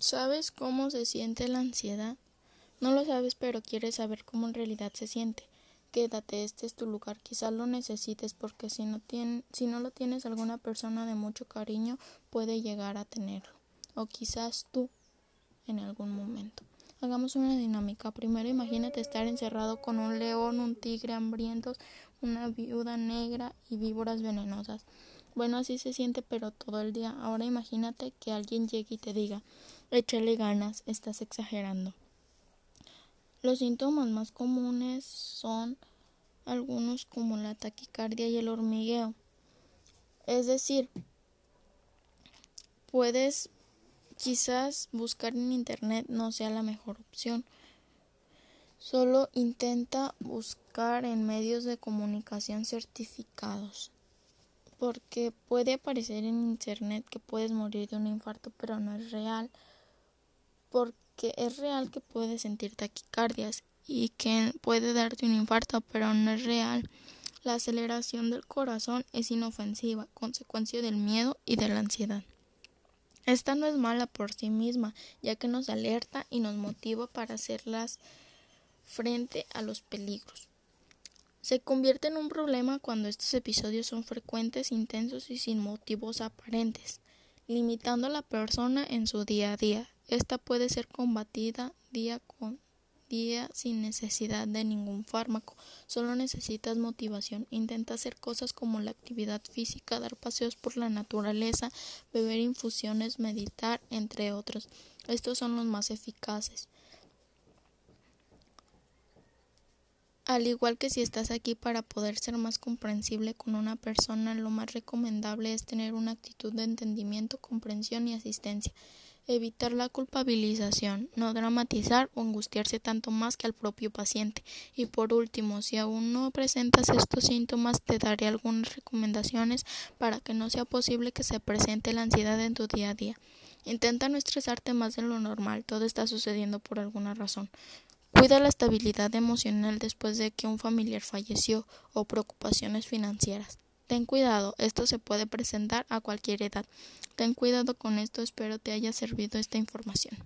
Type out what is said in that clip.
¿Sabes cómo se siente la ansiedad? No lo sabes, pero quieres saber cómo en realidad se siente. Quédate, este es tu lugar. Quizás lo necesites porque si no, si no lo tienes alguna persona de mucho cariño puede llegar a tenerlo. O quizás tú en algún momento. Hagamos una dinámica. Primero imagínate estar encerrado con un león, un tigre hambrientos, una viuda negra y víboras venenosas. Bueno, así se siente, pero todo el día. Ahora imagínate que alguien llegue y te diga, échale ganas, estás exagerando. Los síntomas más comunes son algunos como la taquicardia y el hormigueo. Es decir, puedes quizás buscar en internet no sea la mejor opción. Solo intenta buscar en medios de comunicación certificados porque puede aparecer en internet que puedes morir de un infarto, pero no es real, porque es real que puedes sentir taquicardias y que puede darte un infarto, pero no es real. La aceleración del corazón es inofensiva, consecuencia del miedo y de la ansiedad. Esta no es mala por sí misma, ya que nos alerta y nos motiva para hacerlas frente a los peligros. Se convierte en un problema cuando estos episodios son frecuentes, intensos y sin motivos aparentes, limitando a la persona en su día a día. Esta puede ser combatida día con día sin necesidad de ningún fármaco. Solo necesitas motivación. Intenta hacer cosas como la actividad física, dar paseos por la naturaleza, beber infusiones, meditar, entre otros. Estos son los más eficaces. Al igual que si estás aquí para poder ser más comprensible con una persona, lo más recomendable es tener una actitud de entendimiento, comprensión y asistencia. Evitar la culpabilización, no dramatizar o angustiarse tanto más que al propio paciente. Y por último, si aún no presentas estos síntomas, te daré algunas recomendaciones para que no sea posible que se presente la ansiedad en tu día a día. Intenta no estresarte más de lo normal, todo está sucediendo por alguna razón. Cuida la estabilidad emocional después de que un familiar falleció o preocupaciones financieras. Ten cuidado, esto se puede presentar a cualquier edad. Ten cuidado con esto, espero te haya servido esta información.